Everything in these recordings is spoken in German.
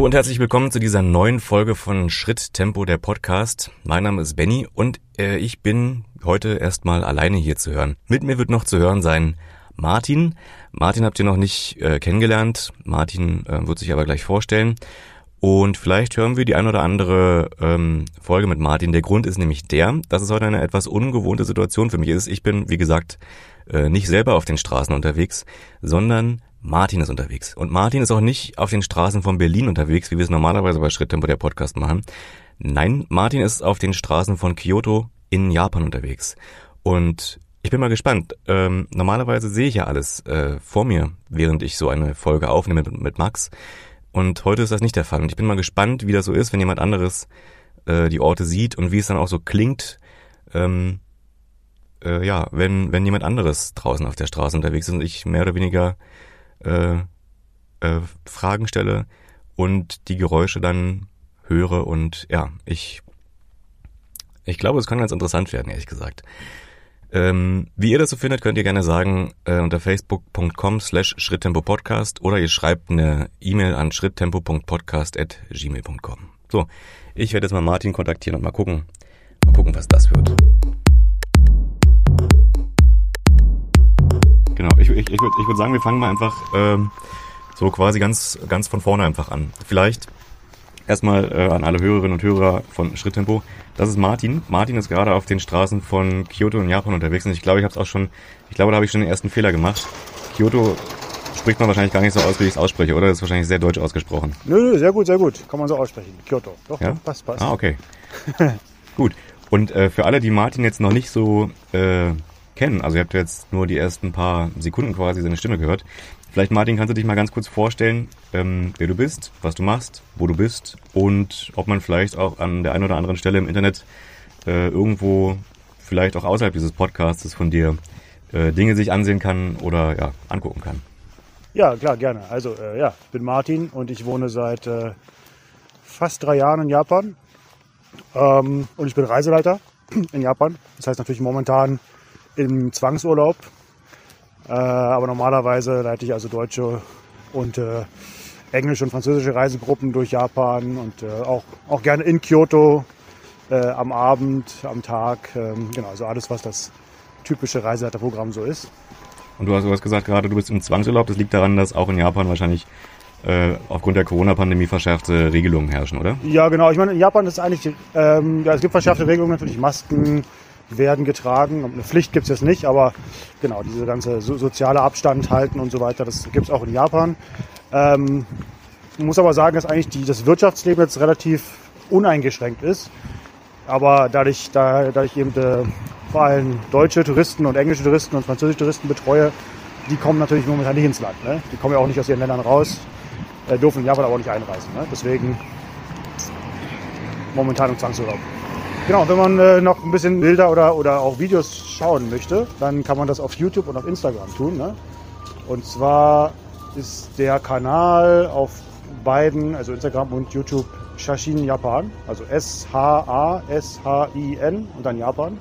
Hallo und herzlich willkommen zu dieser neuen Folge von Schritt Tempo der Podcast. Mein Name ist Benny und äh, ich bin heute erstmal alleine hier zu hören. Mit mir wird noch zu hören sein Martin. Martin habt ihr noch nicht äh, kennengelernt. Martin äh, wird sich aber gleich vorstellen. Und vielleicht hören wir die ein oder andere ähm, Folge mit Martin. Der Grund ist nämlich der, dass es heute eine etwas ungewohnte Situation für mich ist. Ich bin, wie gesagt, äh, nicht selber auf den Straßen unterwegs, sondern Martin ist unterwegs. Und Martin ist auch nicht auf den Straßen von Berlin unterwegs, wie wir es normalerweise bei Schritttempo der Podcast machen. Nein, Martin ist auf den Straßen von Kyoto in Japan unterwegs. Und ich bin mal gespannt. Ähm, normalerweise sehe ich ja alles äh, vor mir, während ich so eine Folge aufnehme mit, mit Max. Und heute ist das nicht der Fall. Und ich bin mal gespannt, wie das so ist, wenn jemand anderes äh, die Orte sieht und wie es dann auch so klingt, ähm, äh, ja, wenn, wenn jemand anderes draußen auf der Straße unterwegs ist und ich mehr oder weniger äh, äh, Fragen stelle und die Geräusche dann höre und ja, ich, ich glaube, es kann ganz interessant werden, ehrlich gesagt. Ähm, wie ihr das so findet, könnt ihr gerne sagen äh, unter facebook.com slash schritttempo-podcast oder ihr schreibt eine E-Mail an schritttempo.podcast.gmail.com. So, ich werde jetzt mal Martin kontaktieren und mal gucken, mal gucken, was das wird. Genau, ich, ich, ich würde ich würd sagen, wir fangen mal einfach ähm, so quasi ganz, ganz von vorne einfach an. Vielleicht erstmal äh, an alle Hörerinnen und Hörer von Schritttempo. Das ist Martin. Martin ist gerade auf den Straßen von Kyoto in Japan unterwegs und ich glaube, ich habe es auch schon, ich glaube, da habe ich schon den ersten Fehler gemacht. Kyoto spricht man wahrscheinlich gar nicht so aus, wie ich es ausspreche, oder? Das ist wahrscheinlich sehr deutsch ausgesprochen. Nö, nö, sehr gut, sehr gut. Kann man so aussprechen. Kyoto. Doch, ja? doch passt, passt. Ah, okay. gut. Und äh, für alle, die Martin jetzt noch nicht so äh, kennen, also ihr habt jetzt nur die ersten paar Sekunden quasi seine Stimme gehört. Vielleicht, Martin, kannst du dich mal ganz kurz vorstellen, ähm, wer du bist, was du machst, wo du bist und ob man vielleicht auch an der einen oder anderen Stelle im Internet äh, irgendwo, vielleicht auch außerhalb dieses Podcasts von dir, äh, Dinge sich ansehen kann oder ja, angucken kann. Ja, klar, gerne. Also, äh, ja, ich bin Martin und ich wohne seit äh, fast drei Jahren in Japan. Ähm, und ich bin Reiseleiter in Japan. Das heißt natürlich momentan im Zwangsurlaub äh, aber normalerweise leite ich also deutsche und äh, englische und französische Reisegruppen durch Japan und äh, auch, auch gerne in Kyoto äh, am Abend, am Tag. Ähm, genau, also alles, was das typische Reiseleiterprogramm so ist. Und du hast, du hast gesagt gerade, du bist im Zwangsurlaub. Das liegt daran, dass auch in Japan wahrscheinlich äh, aufgrund der Corona-Pandemie verschärfte Regelungen herrschen, oder? Ja, genau. Ich meine, in Japan ist eigentlich, ähm, ja, es gibt verschärfte Regelungen, natürlich Masken, werden getragen. Eine Pflicht gibt es jetzt nicht, aber genau, diese ganze so, soziale Abstand halten und so weiter, das gibt es auch in Japan. Ähm, muss aber sagen, dass eigentlich die, das Wirtschaftsleben jetzt relativ uneingeschränkt ist. Aber dadurch, da, da ich eben äh, vor allem deutsche Touristen und englische Touristen und französische Touristen betreue, die kommen natürlich momentan nicht ins Land. Ne? Die kommen ja auch nicht aus ihren Ländern raus, äh, dürfen in Japan aber auch nicht einreisen. Ne? Deswegen momentan im Zwangsurlaub. Genau, wenn man äh, noch ein bisschen Bilder oder, oder auch Videos schauen möchte, dann kann man das auf YouTube und auf Instagram tun. Ne? Und zwar ist der Kanal auf beiden, also Instagram und YouTube, Shashin Japan, also S-H-A-S-H-I-N und dann Japan.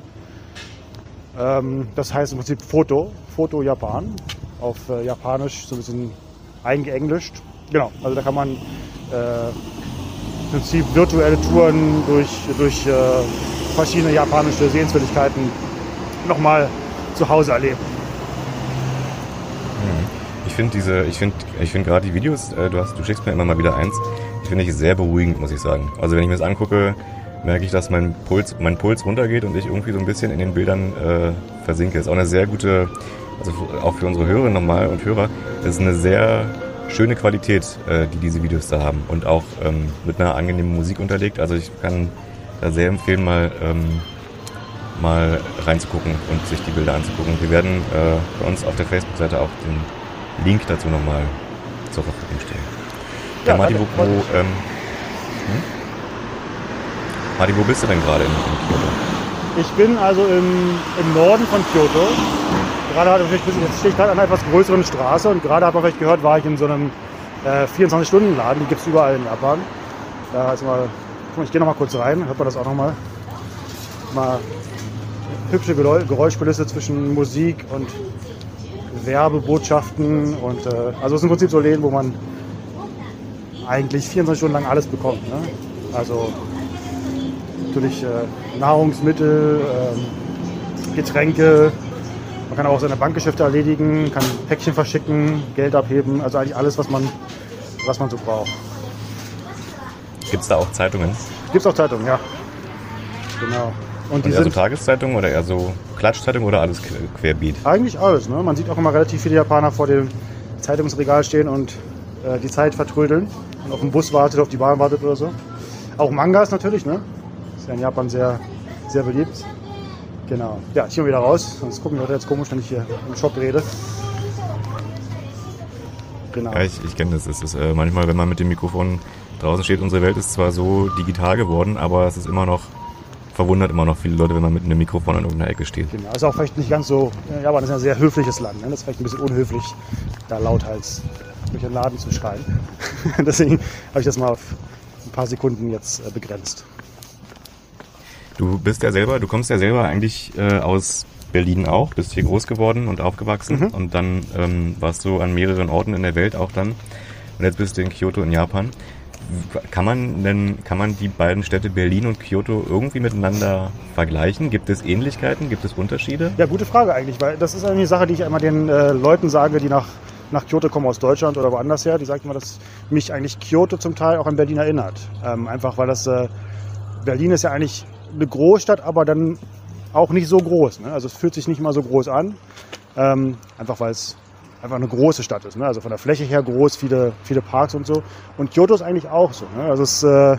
Ähm, das heißt im Prinzip Foto, Foto Japan, auf äh, Japanisch so ein bisschen eingeenglischt. Genau, also da kann man äh, Prinzip virtuelle Touren durch, durch äh, verschiedene japanische Sehenswürdigkeiten nochmal zu Hause erleben. Mhm. Ich finde diese, ich finde, ich finde gerade die Videos, äh, du hast, du schickst mir immer mal wieder eins, ich finde ich sehr beruhigend, muss ich sagen. Also wenn ich mir das angucke, merke ich, dass mein Puls, mein Puls runtergeht und ich irgendwie so ein bisschen in den Bildern äh, versinke. Ist auch eine sehr gute, also auch für unsere Hörerinnen nochmal und Hörer, ist eine sehr schöne Qualität, äh, die diese Videos da haben und auch ähm, mit einer angenehmen Musik unterlegt. Also ich kann da sehr empfehlen, mal, ähm, mal reinzugucken und sich die Bilder anzugucken. Wir werden äh, bei uns auf der Facebook-Seite auch den Link dazu nochmal zur Verfügung stellen. Ja, ja Martin, wo, wo, ähm, hm? Martin, wo bist du denn gerade in, in Kyoto? Ich bin also im, im Norden von Kyoto gerade hat vielleicht, jetzt stehe ich gerade an einer etwas größeren Straße und gerade hat man vielleicht gehört, war ich in so einem äh, 24-Stunden-Laden, die gibt es überall in Japan. Da ist mal, ich gehe noch mal kurz rein, hört man das auch noch mal. Mal hübsche Geräuschkulisse zwischen Musik und Werbebotschaften und äh, also es ist im Prinzip so Läden, wo man eigentlich 24 Stunden lang alles bekommt. Ne? Also natürlich äh, Nahrungsmittel, äh, Getränke, kann auch seine Bankgeschäfte erledigen, kann Päckchen verschicken, Geld abheben, also eigentlich alles, was man, was man so braucht. Gibt es da auch Zeitungen? Gibt es auch Zeitungen, ja. Genau. Und die eher sind so Tageszeitungen oder eher so Klatschzeitungen oder alles querbeet? Eigentlich alles. Ne? Man sieht auch immer relativ viele Japaner vor dem Zeitungsregal stehen und äh, die Zeit vertrödeln und auf den Bus wartet, auf die Bahn wartet oder so. Auch Mangas natürlich, ne? Ist ja in Japan sehr, sehr beliebt. Genau. Ja, ich gehe wieder raus, sonst gucken die Leute jetzt komisch, wenn ich hier im Shop rede. Genau. Ja, ich, ich kenne das. Es ist äh, manchmal, wenn man mit dem Mikrofon draußen steht, unsere Welt ist zwar so digital geworden, aber es ist immer noch verwundert immer noch viele Leute, wenn man mit einem Mikrofon in irgendeiner Ecke steht. Genau, ist auch vielleicht nicht ganz so, ja, aber das ist ein sehr höfliches Land. Ne? Das ist vielleicht ein bisschen unhöflich, da lauthals durch den Laden zu schreien. Deswegen habe ich das mal auf ein paar Sekunden jetzt äh, begrenzt. Du bist ja selber, du kommst ja selber eigentlich äh, aus Berlin auch, bist hier groß geworden und aufgewachsen mhm. und dann ähm, warst du an mehreren Orten in der Welt auch dann und jetzt bist du in Kyoto in Japan. Kann man denn, kann man die beiden Städte Berlin und Kyoto irgendwie miteinander vergleichen? Gibt es Ähnlichkeiten? Gibt es Unterschiede? Ja, gute Frage eigentlich, weil das ist eine Sache, die ich immer den äh, Leuten sage, die nach, nach Kyoto kommen aus Deutschland oder woanders her. Die sagen immer, dass mich eigentlich Kyoto zum Teil auch an Berlin erinnert. Ähm, einfach weil das, äh, Berlin ist ja eigentlich eine Großstadt, aber dann auch nicht so groß. Ne? Also es fühlt sich nicht mal so groß an. Ähm, einfach weil es einfach eine große Stadt ist. Ne? Also von der Fläche her groß, viele, viele Parks und so. Und Kyoto ist eigentlich auch so. Ne? Also es äh,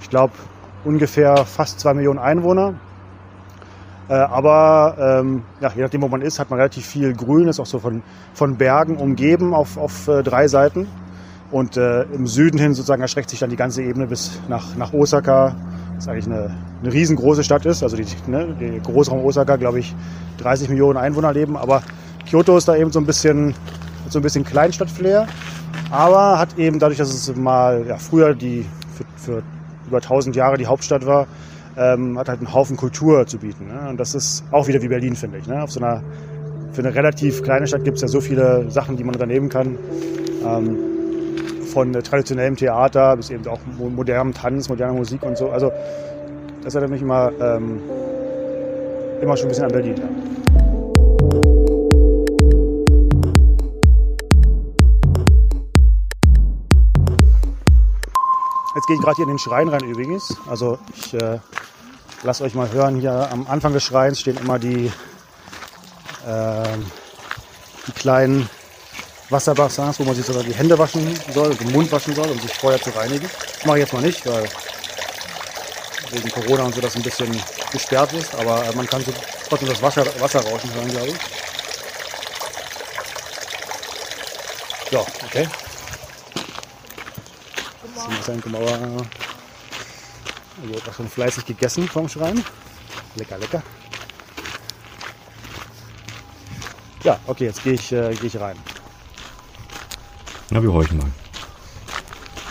ich glaube, ungefähr fast zwei Millionen Einwohner. Äh, aber ähm, ja, je nachdem, wo man ist, hat man relativ viel Grün, ist auch so von, von Bergen umgeben auf, auf äh, drei Seiten. Und äh, im Süden hin sozusagen erstreckt sich dann die ganze Ebene bis nach, nach Osaka, das eigentlich eine, eine riesengroße Stadt ist. Also die, ne, die Großraum Osaka, glaube ich, 30 Millionen Einwohner leben. Aber Kyoto ist da eben so ein bisschen, so ein bisschen Kleinstadt-Flair, aber hat eben dadurch, dass es mal ja, früher die für, für über 1000 Jahre die Hauptstadt war, ähm, hat halt einen Haufen Kultur zu bieten. Ne? Und das ist auch wieder wie Berlin, finde ich. Ne? Auf so einer, für eine relativ kleine Stadt gibt es ja so viele Sachen, die man unternehmen kann. Ähm, von traditionellem Theater bis eben auch modernem Tanz, moderner Musik und so. Also das erinnert mich immer, ähm, immer schon ein bisschen an Berlin. Ja. Jetzt gehe ich gerade hier in den Schrein rein übrigens. Also ich äh, lasse euch mal hören, hier am Anfang des Schreins stehen immer die, äh, die kleinen Wasserbassins, wo man sich sogar die Hände waschen soll, den Mund waschen soll, um sich vorher zu reinigen. Das mache ich jetzt mal nicht, weil wegen Corona und so das ein bisschen gesperrt ist, aber man kann so trotzdem das Wasser, Wasser rauschen hören, glaube ich. Ja, okay. Mauer. Wird auch schon fleißig gegessen vom Schrein. Lecker, lecker. Ja, okay, jetzt gehe ich, äh, geh ich rein. Na, wir horchen mal.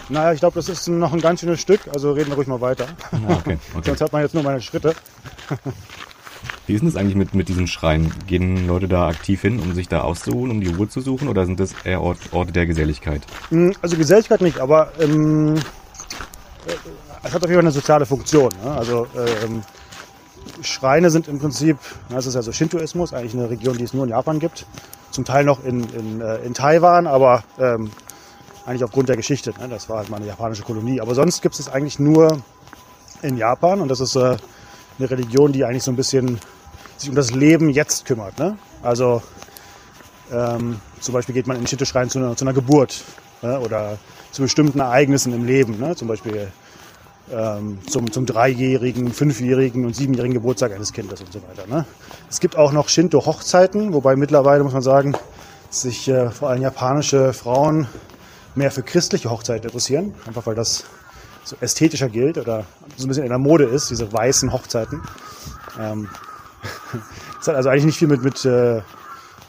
Naja, ich glaube, das ist noch ein ganz schönes Stück, also reden wir ruhig mal weiter. Ah, okay, okay. Sonst hört man jetzt nur meine Schritte. Wie ist denn das eigentlich mit, mit diesen Schreien? Gehen Leute da aktiv hin, um sich da auszuruhen, um die Ruhe zu suchen oder sind das eher Ort, Orte der Geselligkeit? Hm, also Geselligkeit nicht, aber ähm, äh, es hat auf jeden Fall eine soziale Funktion. Ne? Also ähm, Schreine sind im Prinzip, das ist also Shintoismus, eigentlich eine Region, die es nur in Japan gibt. Zum Teil noch in, in, äh, in Taiwan, aber ähm, eigentlich aufgrund der Geschichte. Ne? Das war halt mal eine japanische Kolonie. Aber sonst gibt es eigentlich nur in Japan und das ist äh, eine Religion, die eigentlich so ein bisschen sich um das Leben jetzt kümmert. Ne? Also ähm, zum Beispiel geht man in Shinto-Schrein zu, zu, einer Geburt ne? oder zu bestimmten Ereignissen im Leben. Ne? Zum Beispiel ähm, zum, zum dreijährigen, fünfjährigen und siebenjährigen Geburtstag eines Kindes und so weiter. Ne? Es gibt auch noch Shinto-Hochzeiten, wobei mittlerweile muss man sagen, sich äh, vor allem japanische Frauen mehr für christliche Hochzeiten interessieren, einfach weil das so ästhetischer gilt oder so ein bisschen in der Mode ist, diese weißen Hochzeiten. Ähm, das hat also eigentlich nicht viel mit, mit, äh,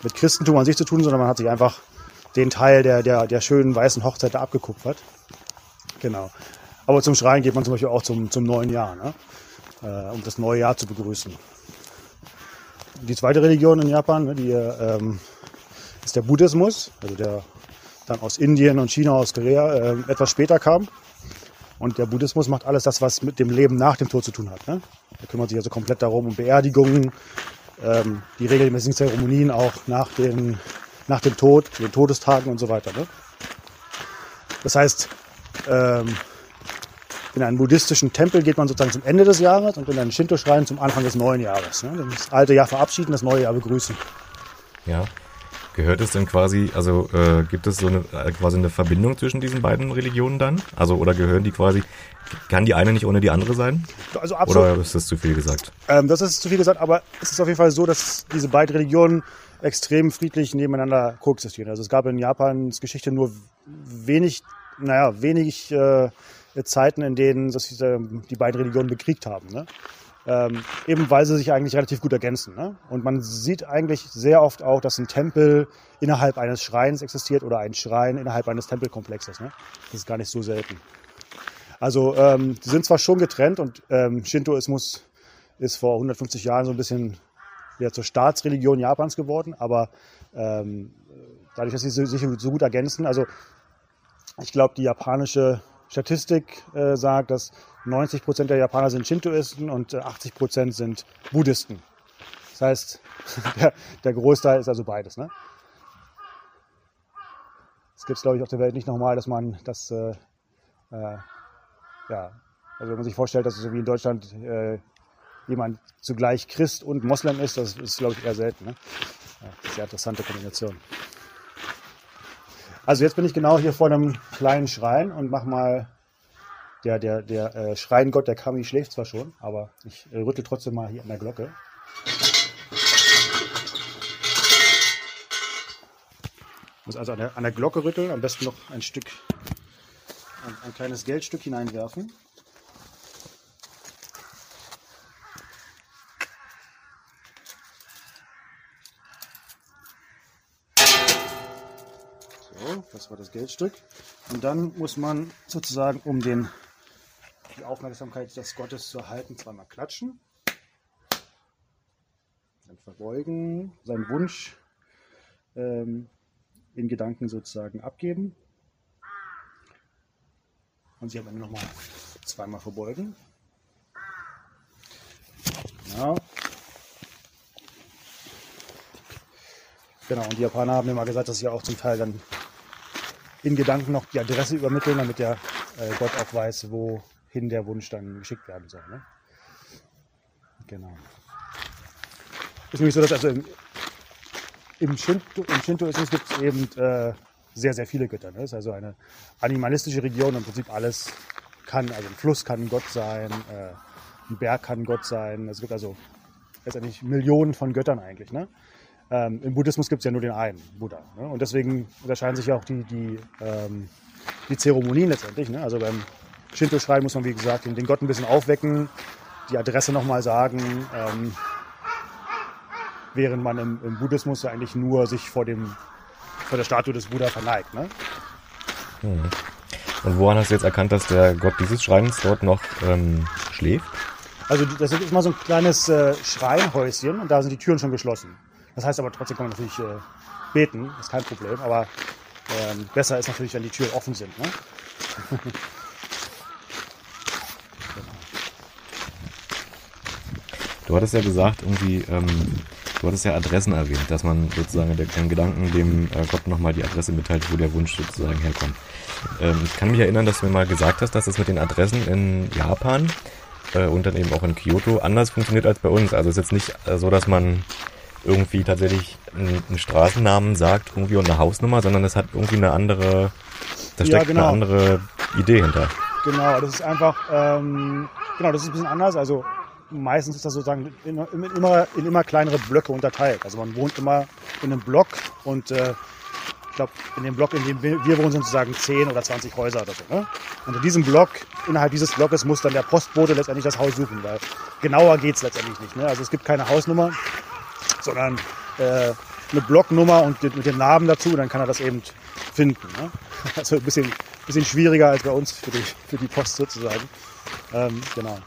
mit Christentum an sich zu tun, sondern man hat sich einfach den Teil der, der, der schönen weißen Hochzeit abgekupfert. Genau. Aber zum Schreien geht man zum Beispiel auch zum, zum neuen Jahr, ne? äh, um das neue Jahr zu begrüßen. Die zweite Religion in Japan, ne, die ähm, ist der Buddhismus, also der dann aus Indien und China, aus Korea äh, etwas später kam. Und der Buddhismus macht alles das, was mit dem Leben nach dem Tod zu tun hat. Ne? Er kümmert sich also komplett darum, um Beerdigungen, ähm, die regelmäßigen Zeremonien auch nach, den, nach dem Tod, den Todestagen und so weiter. Ne? Das heißt, ähm, in einen buddhistischen Tempel geht man sozusagen zum Ende des Jahres und in einen Shinto-Schrein zum Anfang des neuen Jahres. Ne? Das alte Jahr verabschieden, das neue Jahr begrüßen. Ja. Gehört es denn quasi, also äh, gibt es so eine äh, quasi eine Verbindung zwischen diesen beiden Religionen dann? Also oder gehören die quasi, kann die eine nicht ohne die andere sein? Also absolut. Oder ist das zu viel gesagt? Ähm, das ist zu viel gesagt, aber es ist auf jeden Fall so, dass diese beiden Religionen extrem friedlich nebeneinander koexistieren. Also es gab in Japans Geschichte nur wenig, naja, wenig äh, Zeiten, in denen sich die beiden Religionen bekriegt haben. Ne? Ähm, eben weil sie sich eigentlich relativ gut ergänzen. Ne? Und man sieht eigentlich sehr oft auch, dass ein Tempel innerhalb eines Schreins existiert oder ein Schrein innerhalb eines Tempelkomplexes. Ne? Das ist gar nicht so selten. Also ähm, die sind zwar schon getrennt und ähm, Shintoismus ist vor 150 Jahren so ein bisschen ja, zur Staatsreligion Japans geworden, aber ähm, dadurch, dass sie sich so gut ergänzen, also ich glaube, die japanische Statistik äh, sagt, dass 90 Prozent der Japaner sind Shintoisten und 80 äh, Prozent sind Buddhisten. Das heißt, der, der Großteil ist also beides. Ne? Es gibt es, glaube ich, auf der Welt nicht nochmal, dass man das, äh, äh, ja, also wenn man sich vorstellt, dass es so wie in Deutschland äh, jemand zugleich Christ und Moslem ist, das ist, glaube ich, eher selten. Ne? Ja, das sehr interessante Kombination. Also jetzt bin ich genau hier vor einem kleinen Schrein und mach mal der, der, der äh, Schreingott, der Kami, schläft zwar schon, aber ich äh, rüttel trotzdem mal hier an der Glocke. Muss also an der, an der Glocke rütteln, am besten noch ein Stück, ein, ein kleines Geldstück hineinwerfen. Das war das Geldstück. Und dann muss man sozusagen um den die Aufmerksamkeit des Gottes zu erhalten, zweimal klatschen, dann verbeugen, seinen Wunsch ähm, in Gedanken sozusagen abgeben. Und sie am Ende nochmal zweimal verbeugen. Genau. Genau, und die Japaner haben mal gesagt, dass sie auch zum Teil dann in Gedanken noch die Adresse übermitteln, damit der äh, Gott auch weiß, wo hin der Wunsch dann geschickt werden soll. Ne? Genau. Ist nämlich so, dass also im, im, Shinto, im Shintoismus gibt es eben äh, sehr, sehr viele Götter. Ne? Ist also eine animalistische Region, im Prinzip alles kann, also ein Fluss kann Gott sein, äh, ein Berg kann Gott sein. Es gibt also letztendlich Millionen von Göttern eigentlich. Ne? Ähm, Im Buddhismus gibt es ja nur den einen, Buddha. Ne? Und deswegen unterscheiden sich ja auch die, die, ähm, die Zeremonien letztendlich. Ne? Also beim Shinto-Schrein muss man, wie gesagt, den, den, Gott ein bisschen aufwecken, die Adresse nochmal sagen, ähm, während man im, im, Buddhismus ja eigentlich nur sich vor, dem, vor der Statue des Buddha verneigt. Ne? Hm. Und woran hast du jetzt erkannt, dass der Gott dieses Schreins dort noch ähm, schläft? Also das ist immer so ein kleines äh, Schreinhäuschen und da sind die Türen schon geschlossen. Das heißt aber trotzdem kann man natürlich äh, beten, ist kein Problem. Aber ähm, besser ist natürlich, wenn die Türen offen sind. Ne? Du hattest ja gesagt, irgendwie, ähm, du hattest ja Adressen erwähnt, dass man sozusagen den Gedanken dem äh, Gott nochmal die Adresse mitteilt, wo der Wunsch sozusagen herkommt. Ähm, ich kann mich erinnern, dass du mir mal gesagt hast, dass es mit den Adressen in Japan äh, und dann eben auch in Kyoto anders funktioniert als bei uns. Also es ist jetzt nicht äh, so, dass man irgendwie tatsächlich einen, Straßennamen sagt irgendwie und eine Hausnummer, sondern es hat irgendwie eine andere, da steckt ja, genau. eine andere Idee hinter. Genau, das ist einfach, ähm, genau, das ist ein bisschen anders. Also meistens ist das sozusagen in, in, immer, in immer kleinere Blöcke unterteilt. Also man wohnt immer in einem Block und äh, ich glaube, in dem Block, in dem wir, wir wohnen, sind sozusagen 10 oder 20 Häuser oder so. Ne? Und in diesem Block, innerhalb dieses Blockes muss dann der Postbote letztendlich das Haus suchen, weil genauer geht es letztendlich nicht. Ne? Also es gibt keine Hausnummer, sondern äh, eine Blocknummer und mit dem Namen dazu, dann kann er das eben finden. Ne? Also ein bisschen, bisschen schwieriger als bei uns für die, für die Post sozusagen. Ähm, genau.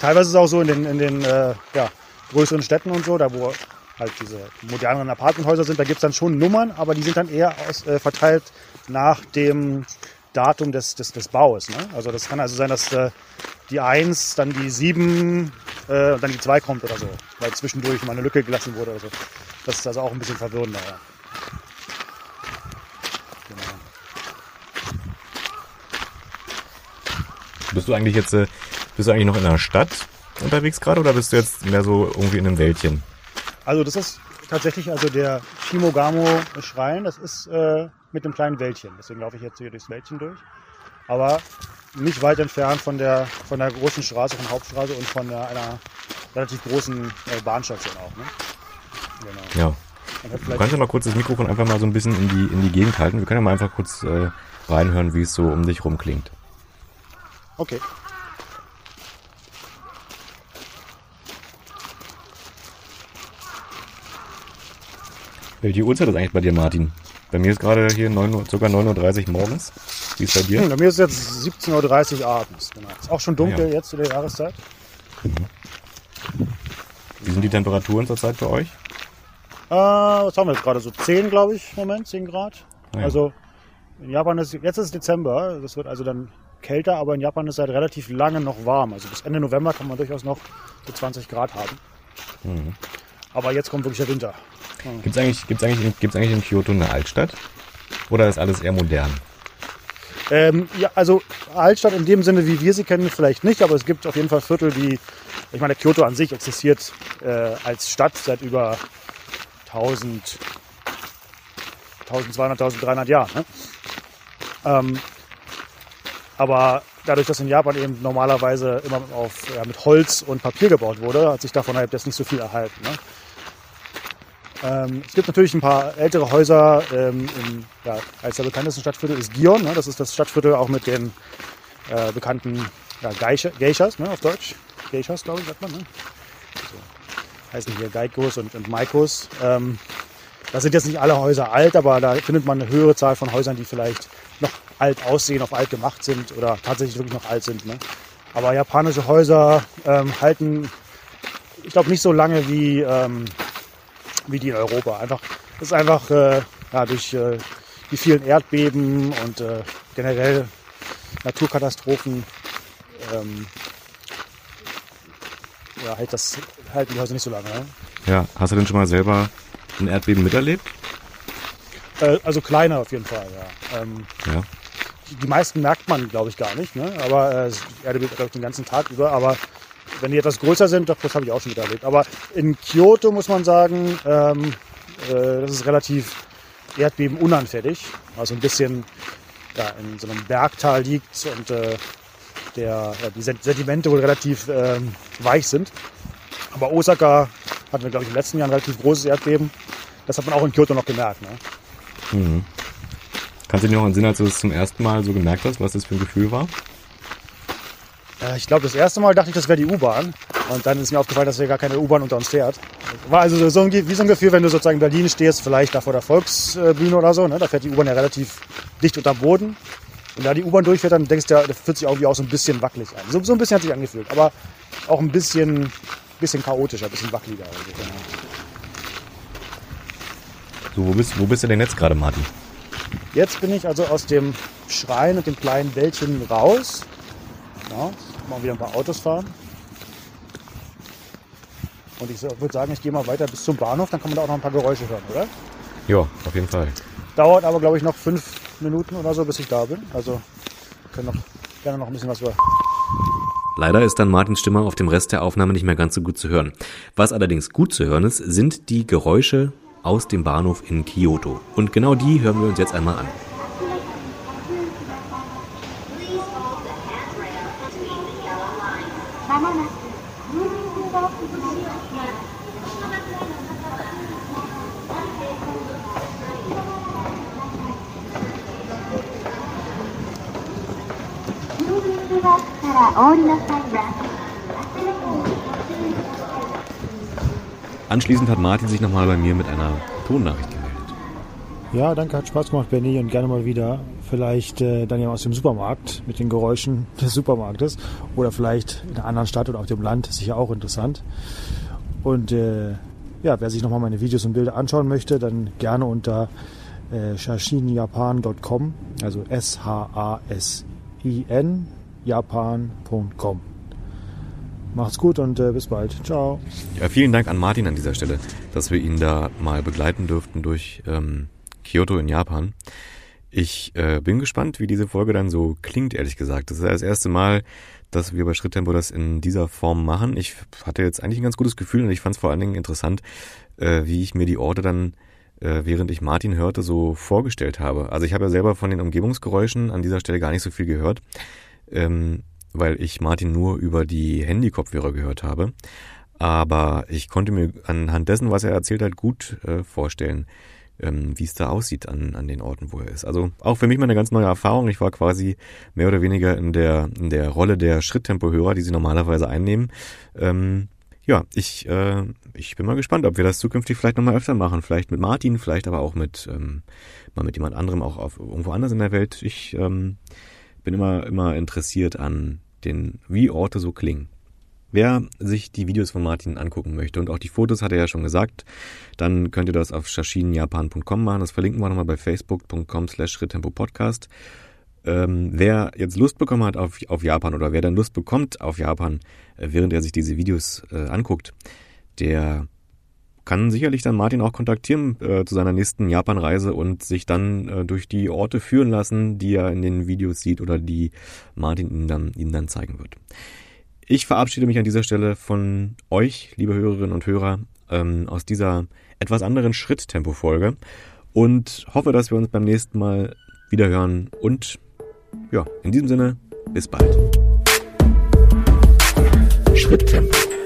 Teilweise ist es auch so in den, in den äh, ja, größeren Städten und so, da wo halt diese moderneren Apartmenthäuser sind, da gibt es dann schon Nummern, aber die sind dann eher aus, äh, verteilt nach dem Datum des, des, des Baus. Ne? Also das kann also sein, dass äh, die 1, dann die 7 äh, und dann die 2 kommt oder so, weil zwischendurch mal eine Lücke gelassen wurde oder so. Das ist also auch ein bisschen verwirrender. Ja. Genau. Bist du eigentlich jetzt, äh, bist du eigentlich noch in der Stadt unterwegs gerade oder bist du jetzt mehr so irgendwie in einem Wäldchen? Also das ist tatsächlich also der Shimogamo-Schrein, das ist äh, mit einem kleinen Wäldchen. Deswegen laufe ich jetzt hier durchs Wäldchen durch. Aber nicht weit entfernt von der, von der großen Straße, von der Hauptstraße und von der, einer relativ großen äh, Bahnstation auch. Ne? Genau. Ja. Du kannst ja mal kurz das Mikrofon einfach mal so ein bisschen in die, in die Gegend halten. Wir können ja mal einfach kurz äh, reinhören, wie es so um dich rum klingt. Okay. Welche Uhrzeit ist eigentlich bei dir, Martin? Bei mir ist gerade hier 9 Uhr, sogar 9.30 Uhr morgens. Wie ist bei dir? Hm, bei mir ist es jetzt 17.30 Uhr abends. Genau. Ist auch schon dunkel ja. jetzt zu der Jahreszeit. Mhm. Wie sind die Temperaturen zurzeit bei euch? Äh, was haben wir jetzt gerade? So 10, glaube ich, Moment, 10 Grad. Ah, ja. Also in Japan ist, jetzt ist es Dezember, das wird also dann kälter, aber in Japan ist es seit halt relativ lange noch warm. Also bis Ende November kann man durchaus noch so 20 Grad haben. Mhm. Aber jetzt kommt wirklich der Winter. Gibt es eigentlich, gibt's eigentlich, gibt's eigentlich in Kyoto eine Altstadt? Oder ist alles eher modern? Ähm, ja, also Altstadt in dem Sinne, wie wir sie kennen, vielleicht nicht, aber es gibt auf jeden Fall Viertel, die, ich meine, Kyoto an sich existiert äh, als Stadt seit über 1000, 1200, 1300 Jahren. Ne? Ähm, aber dadurch, dass in Japan eben normalerweise immer auf, ja, mit Holz und Papier gebaut wurde, hat sich davon halt jetzt nicht so viel erhalten. Ne? Ähm, es gibt natürlich ein paar ältere Häuser. Ähm, im, ja, als der bekannteste Stadtviertel ist Gion. Ne? Das ist das Stadtviertel auch mit den äh, bekannten ja, Geishas ne? auf Deutsch. Geishas, glaube ich, sagt man. Ne? So. Heißen hier Geikos und, und Maikos. Ähm, das sind jetzt nicht alle Häuser alt, aber da findet man eine höhere Zahl von Häusern, die vielleicht noch alt aussehen, auf alt gemacht sind oder tatsächlich wirklich noch alt sind. Ne? Aber japanische Häuser ähm, halten, ich glaube, nicht so lange wie ähm, wie die in Europa. Einfach, das ist einfach äh, ja, durch äh, die vielen Erdbeben und äh, generell Naturkatastrophen ähm, ja, hält das, halten die Häuser nicht so lange. Ne? Ja, hast du denn schon mal selber ein Erdbeben miterlebt? Äh, also kleiner auf jeden Fall, ja. Ähm, ja. Die, meisten merkt man, glaube ich, gar nicht. Ne? Aber äh, Erde bebt den ganzen Tag über. Aber wenn die etwas größer sind, doch, das habe ich auch schon miterlebt. Aber in Kyoto muss man sagen, ähm, äh, das ist relativ erdbebenunanfällig. Also ein bisschen ja, in so einem Bergtal liegt und äh, der, ja, die Sedimente wohl relativ ähm, weich sind. Aber Osaka hatten wir, glaube ich, im letzten Jahr ein relativ großes Erdbeben. Das hat man auch in Kyoto noch gemerkt. Ne? Mhm. Kannst du dir noch erinnern, als du es zum ersten Mal so gemerkt hast, was das für ein Gefühl war? Äh, ich glaube, das erste Mal dachte ich, das wäre die U-Bahn. Und dann ist mir aufgefallen, dass hier gar keine U-Bahn unter uns fährt. War also so ein, wie so ein Gefühl, wenn du sozusagen in Berlin stehst, vielleicht da vor der Volksbühne oder so. Ne? Da fährt die U-Bahn ja relativ dicht unter Boden. Und da die U-Bahn durchfährt, dann denkst du, ja, das fühlt sich irgendwie auch so ein bisschen wackelig an. So, so ein bisschen hat sich angefühlt. Aber auch ein bisschen, bisschen chaotischer, ein bisschen wackeliger. So, wo bist, wo bist du denn jetzt gerade, Martin? Jetzt bin ich also aus dem Schrein und dem kleinen Wäldchen raus. Ja, mal wieder ein paar Autos fahren. Und ich würde sagen, ich gehe mal weiter bis zum Bahnhof, dann kann man da auch noch ein paar Geräusche hören, oder? Ja, auf jeden Fall. Dauert aber, glaube ich, noch fünf Minuten oder so, bis ich da bin. Also wir können noch gerne noch ein bisschen was über. Leider ist dann Martins Stimme auf dem Rest der Aufnahme nicht mehr ganz so gut zu hören. Was allerdings gut zu hören ist, sind die Geräusche aus dem Bahnhof in Kyoto. Und genau die hören wir uns jetzt einmal an. Anschließend hat Martin sich nochmal bei mir mit einer Tonnachricht gemeldet. Ja, danke, hat Spaß gemacht, Benny, und gerne mal wieder. Vielleicht äh, dann ja aus dem Supermarkt mit den Geräuschen des Supermarktes oder vielleicht in einer anderen Stadt oder auf dem Land, ist sicher auch interessant. Und äh, ja, wer sich nochmal meine Videos und Bilder anschauen möchte, dann gerne unter äh, shashinjapan.com, also S-H-A-S-I-N, japan.com. Macht's gut und äh, bis bald. Ciao. Ja, vielen Dank an Martin an dieser Stelle, dass wir ihn da mal begleiten durften durch ähm, Kyoto in Japan. Ich äh, bin gespannt, wie diese Folge dann so klingt, ehrlich gesagt. Das ist das erste Mal, dass wir bei Schritttempo das in dieser Form machen. Ich hatte jetzt eigentlich ein ganz gutes Gefühl und ich fand es vor allen Dingen interessant, äh, wie ich mir die Orte dann, äh, während ich Martin hörte, so vorgestellt habe. Also ich habe ja selber von den Umgebungsgeräuschen an dieser Stelle gar nicht so viel gehört. Ähm, weil ich Martin nur über die Handy-Kopfhörer gehört habe. Aber ich konnte mir anhand dessen, was er erzählt hat, gut äh, vorstellen, ähm, wie es da aussieht an, an den Orten, wo er ist. Also auch für mich mal eine ganz neue Erfahrung. Ich war quasi mehr oder weniger in der, in der Rolle der Schritttempohörer, die sie normalerweise einnehmen. Ähm, ja, ich, äh, ich bin mal gespannt, ob wir das zukünftig vielleicht nochmal öfter machen. Vielleicht mit Martin, vielleicht aber auch mit ähm, mal mit jemand anderem, auch auf irgendwo anders in der Welt. Ich ähm, bin immer, immer interessiert an den, wie Orte so klingen. Wer sich die Videos von Martin angucken möchte und auch die Fotos hat er ja schon gesagt, dann könnt ihr das auf shashinjapan.com machen. Das verlinken wir nochmal bei facebook.com slash Podcast. Ähm, wer jetzt Lust bekommen hat auf, auf Japan oder wer dann Lust bekommt auf Japan, äh, während er sich diese Videos äh, anguckt, der kann sicherlich dann Martin auch kontaktieren äh, zu seiner nächsten Japan-Reise und sich dann äh, durch die Orte führen lassen, die er in den Videos sieht oder die Martin ihm dann, ihm dann zeigen wird. Ich verabschiede mich an dieser Stelle von euch, liebe Hörerinnen und Hörer, ähm, aus dieser etwas anderen Schritttempo-Folge und hoffe, dass wir uns beim nächsten Mal wieder hören und ja, in diesem Sinne, bis bald. Schritttempo